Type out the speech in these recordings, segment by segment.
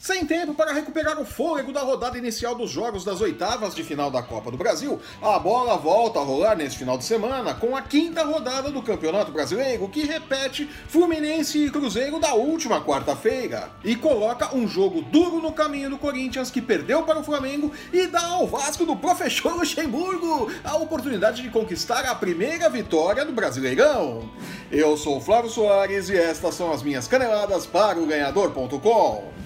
Sem tempo para recuperar o fôlego da rodada inicial dos jogos das oitavas de final da Copa do Brasil, a bola volta a rolar neste final de semana com a quinta rodada do Campeonato Brasileiro, que repete Fluminense e Cruzeiro da última quarta-feira e coloca um jogo duro no caminho do Corinthians, que perdeu para o Flamengo, e dá ao Vasco do professor Luxemburgo a oportunidade de conquistar a primeira vitória do Brasileirão. Eu sou Flávio Soares e estas são as minhas caneladas para o ganhador.com.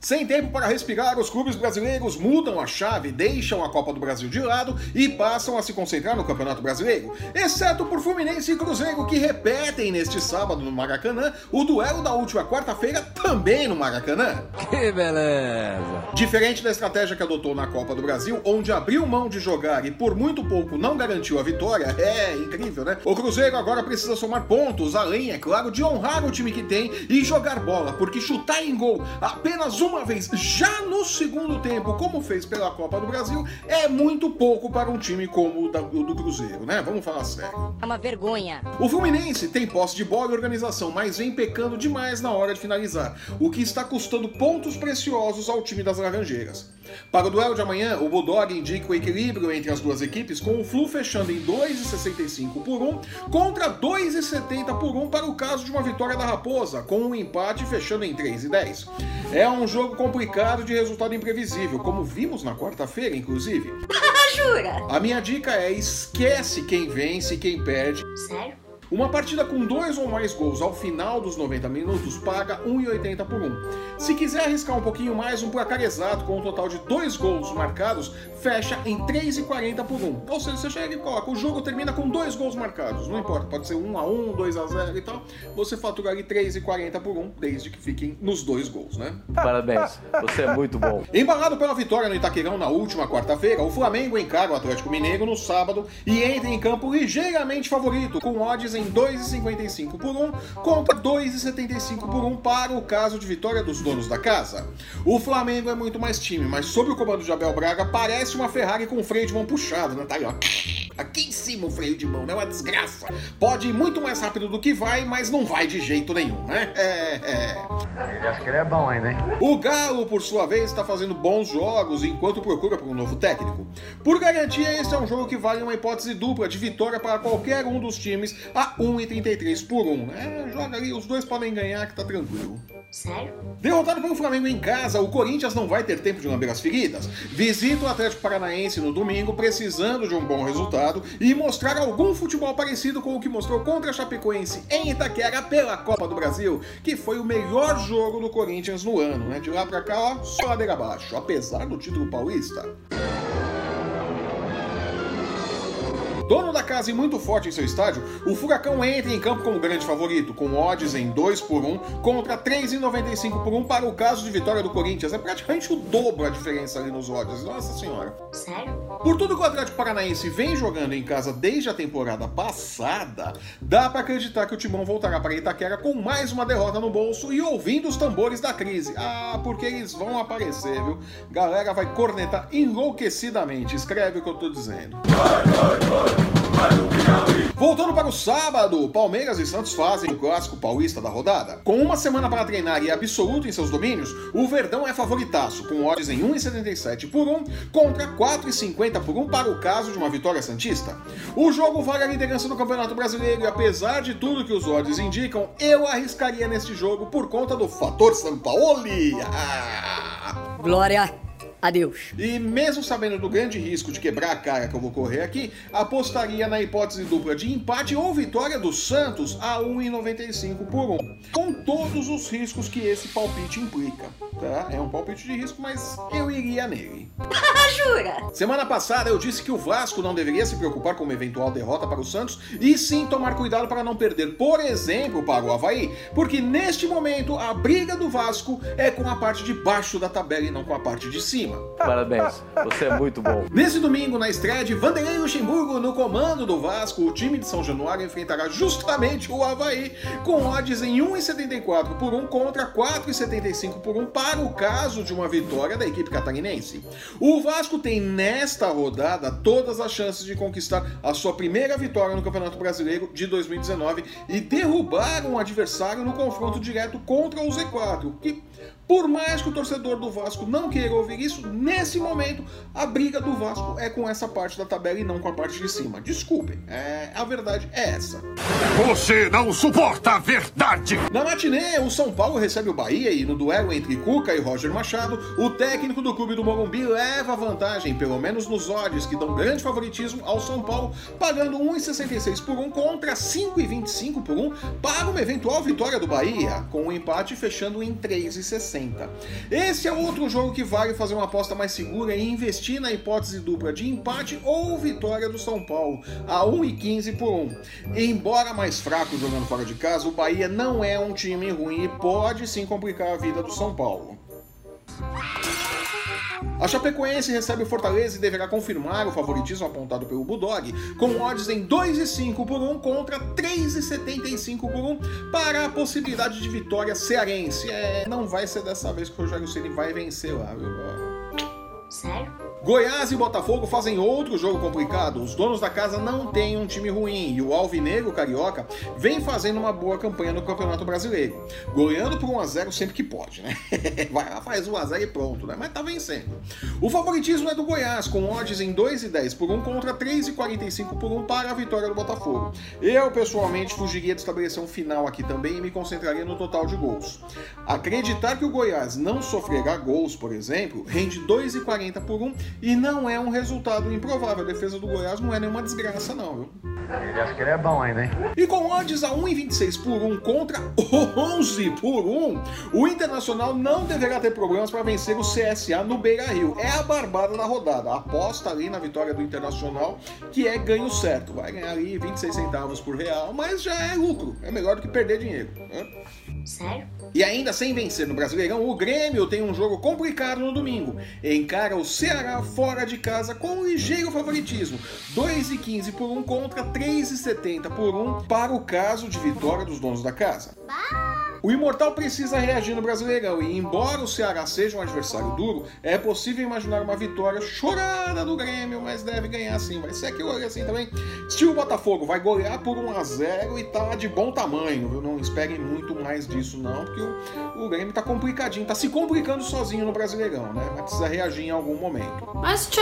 Sem tempo para respirar, os clubes brasileiros mudam a chave, deixam a Copa do Brasil de lado e passam a se concentrar no Campeonato Brasileiro, exceto por Fluminense e Cruzeiro, que repetem neste sábado no Maracanã o duelo da última quarta-feira também no Maracanã. Que beleza! Diferente da estratégia que adotou na Copa do Brasil, onde abriu mão de jogar e por muito pouco não garantiu a vitória, é incrível, né? O Cruzeiro agora precisa somar pontos, além, é claro, de honrar o time que tem e jogar bola, porque chutar em gol apenas uma uma vez já no segundo tempo, como fez pela Copa do Brasil, é muito pouco para um time como o do Cruzeiro, né? Vamos falar sério. É uma vergonha. O Fluminense tem posse de bola e organização, mas vem pecando demais na hora de finalizar, o que está custando pontos preciosos ao time das Laranjeiras. Para o duelo de amanhã, o Bulldog indica o equilíbrio entre as duas equipes, com o Flu fechando em 2,65 por 1 contra 2,70 por 1 para o caso de uma vitória da Raposa, com um empate fechando em 3,10. É um jogo complicado de resultado imprevisível, como vimos na quarta-feira, inclusive. Jura? A minha dica é esquece quem vence e quem perde. Sério? Uma partida com dois ou mais gols ao final dos 90 minutos paga 1,80 por 1. Se quiser arriscar um pouquinho mais, um placar exato com um total de dois gols marcados fecha em 3,40 por 1. Ou seja, você chega e coloca, o jogo termina com dois gols marcados, não importa, pode ser 1 a 1, 2 a 0 e tal. Você fatura ali 3,40 por 1, desde que fiquem nos dois gols, né? Parabéns, você é muito bom. Embalado pela vitória no Itaquerão na última quarta-feira, o Flamengo encara o Atlético Mineiro no sábado e entra em campo ligeiramente favorito, com odds em 2,55 por 1 contra 2,75 por 1 para o caso de vitória dos donos da casa. O Flamengo é muito mais time, mas sob o comando de Abel Braga parece uma Ferrari com freio de mão puxado, né? Tá aí, ó. Aqui em cima o freio de mão, né? Uma desgraça. Pode ir muito mais rápido do que vai, mas não vai de jeito nenhum, né? É, é. Ele acha que ele é bom ainda, hein? O Galo, por sua vez, está fazendo bons jogos enquanto procura por um novo técnico. Por garantia, esse é um jogo que vale uma hipótese dupla de vitória para qualquer um dos times a 1,33 por 1. É, joga ali, os dois podem ganhar que tá tranquilo. Sério? Derrotado pelo Flamengo em casa, o Corinthians não vai ter tempo de lamber as feridas. Visita o Atlético Paranaense no domingo, precisando de um bom resultado e mostrar algum futebol parecido com o que mostrou contra a Chapecoense em Itaquera pela Copa do Brasil, que foi o melhor jogo do Corinthians no ano, né? De lá pra cá, ó, só ladeira abaixo, apesar do título paulista. Dono da casa e muito forte em seu estádio, o Furacão entra em campo como grande favorito, com odds em 2 por 1 contra 3,95 por 1 para o caso de vitória do Corinthians. É praticamente o dobro a diferença ali nos odds. Nossa senhora. Sério? Por tudo que o Atlético Paranaense vem jogando em casa desde a temporada passada, dá para acreditar que o Timão voltará para Itaquera com mais uma derrota no bolso e ouvindo os tambores da crise. Ah, porque eles vão aparecer, viu? Galera vai cornetar enlouquecidamente. Escreve o que eu tô dizendo. Vai, vai, vai. Voltando para o sábado, Palmeiras e Santos fazem o clássico paulista da rodada. Com uma semana para treinar e absoluto em seus domínios, o Verdão é favoritaço, com odds em 1,77 por 1 contra 4,50 por 1 para o caso de uma vitória santista. O jogo vale a liderança do Campeonato Brasileiro e apesar de tudo que os odds indicam, eu arriscaria neste jogo por conta do fator Sampaoli. Ah! Glória Adeus. E mesmo sabendo do grande risco de quebrar a cara que eu vou correr aqui, apostaria na hipótese dupla de empate ou vitória do Santos a 1,95 por 1. Com todos os riscos que esse palpite implica. Tá? É um palpite de risco, mas eu iria nele. Jura? Semana passada eu disse que o Vasco não deveria se preocupar com uma eventual derrota para o Santos e sim tomar cuidado para não perder, por exemplo, para o Havaí, porque neste momento a briga do Vasco é com a parte de baixo da tabela e não com a parte de cima. cima. Parabéns, você é muito bom. Nesse domingo, na estreia de Vanderlei Luxemburgo no comando do Vasco, o time de São Januário enfrentará justamente o Havaí, com odds em 1,74 por 1 contra 4,75 por 1 para o caso de uma vitória da equipe catarinense. O Vasco tem nesta rodada todas as chances de conquistar a sua primeira vitória no Campeonato Brasileiro de 2019 e derrubar um adversário no confronto direto contra o Z4, que por mais que o torcedor do Vasco não queira ouvir isso, nesse momento a briga do Vasco é com essa parte da tabela e não com a parte de cima. Desculpem, é, a verdade é essa. Você não suporta a verdade! Na matinê, o São Paulo recebe o Bahia e no duelo entre Cuca e Roger Machado, o técnico do clube do Morumbi leva vantagem, pelo menos nos odds, que dão grande favoritismo ao São Paulo, pagando 1,66 por 1 contra 5,25 por 1 para uma eventual vitória do Bahia, com o empate fechando em 3,60. Esse é outro jogo que vale fazer uma aposta mais segura e investir na hipótese dupla de empate ou vitória do São Paulo, a 1,15 por 1. Embora mais fraco jogando fora de casa, o Bahia não é um time ruim e pode sim complicar a vida do São Paulo. A Chapecoense recebe o Fortaleza e deverá confirmar o favoritismo apontado pelo Bulldog, com odds em 2,5 por 1 contra 3,75 por 1 para a possibilidade de vitória cearense. É, não vai ser dessa vez que o Rogério Ceni vai vencer lá, viu? Sério? Goiás e Botafogo fazem outro jogo complicado. Os donos da casa não têm um time ruim e o Alvinegro Carioca vem fazendo uma boa campanha no Campeonato Brasileiro. Goiando por 1x0 sempre que pode, né? Vai lá, faz 1x0 e pronto, né? Mas tá vencendo. O favoritismo é do Goiás, com odds em 2,10 por 1 contra 3,45 por 1 para a vitória do Botafogo. Eu, pessoalmente, fugiria de estabelecer um final aqui também e me concentraria no total de gols. Acreditar que o Goiás não sofrerá gols, por exemplo, rende 2,40 por 1 e não é um resultado improvável. A defesa do Goiás não é nenhuma desgraça, não, viu? Ele acha que ele é bom ainda, hein? E com odds a 1,26 por 1 contra 11 por 1, o Internacional não deverá ter problemas para vencer o CSA no Beira Rio. É a barbada da rodada. Aposta ali na vitória do Internacional, que é ganho certo. Vai ganhar ali 26 centavos por real, mas já é lucro. É melhor do que perder dinheiro. Né? Sério? E ainda sem vencer no Brasileirão, o Grêmio tem um jogo complicado no domingo. Encara o Ceará fora de casa com um ligeiro favoritismo. 2,15 por 1 contra 3,70 por 1 para o caso de vitória dos donos da casa. O Imortal precisa reagir no Brasileirão e, embora o Ceará seja um adversário duro, é possível imaginar uma vitória chorada do Grêmio, mas deve ganhar sim. Vai ser aquilo ali assim também. Estilo Botafogo vai golear por 1 a 0 e tá de bom tamanho, viu? Não esperem muito mais disso não, porque o, o Grêmio tá complicadinho, tá se complicando sozinho no Brasileirão, né? Mas precisa reagir em algum momento. Mas tchê!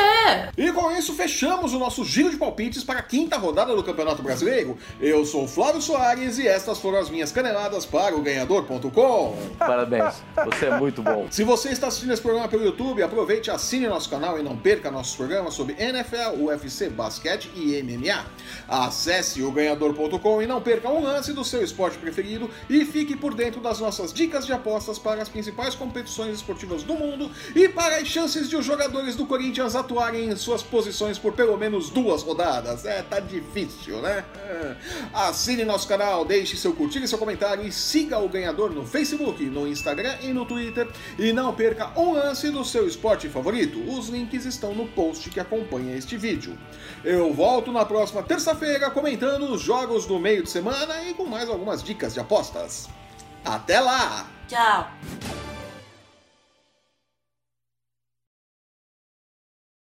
E com isso fechamos o nosso giro de palpites para a quinta rodada do Campeonato Brasileiro. Eu sou o Flávio Soares e estas foram as minhas caneladas para o ganhador.com. Parabéns, você é muito bom. Se você está assistindo esse programa pelo YouTube, aproveite, assine nosso canal e não perca nossos programas sobre NFL, UFC, basquete e MMA. Acesse o ganhador.com e não perca um lance do seu esporte preferido e fique por dentro das nossas dicas de apostas para as principais competições esportivas do mundo e para as chances de os jogadores do Corinthians atuarem em suas posições por pelo menos duas rodadas. É, tá difícil, né? É. Assine nosso canal, deixe seu curtir e seu comentário e siga o ganhador no Facebook, no Instagram e no Twitter. E não perca um lance do seu esporte favorito. Os links estão no post que acompanha este vídeo. Eu volto na próxima terça-feira comentando os jogos do meio de semana e com mais algumas dicas de apostas. Até lá! Tchau!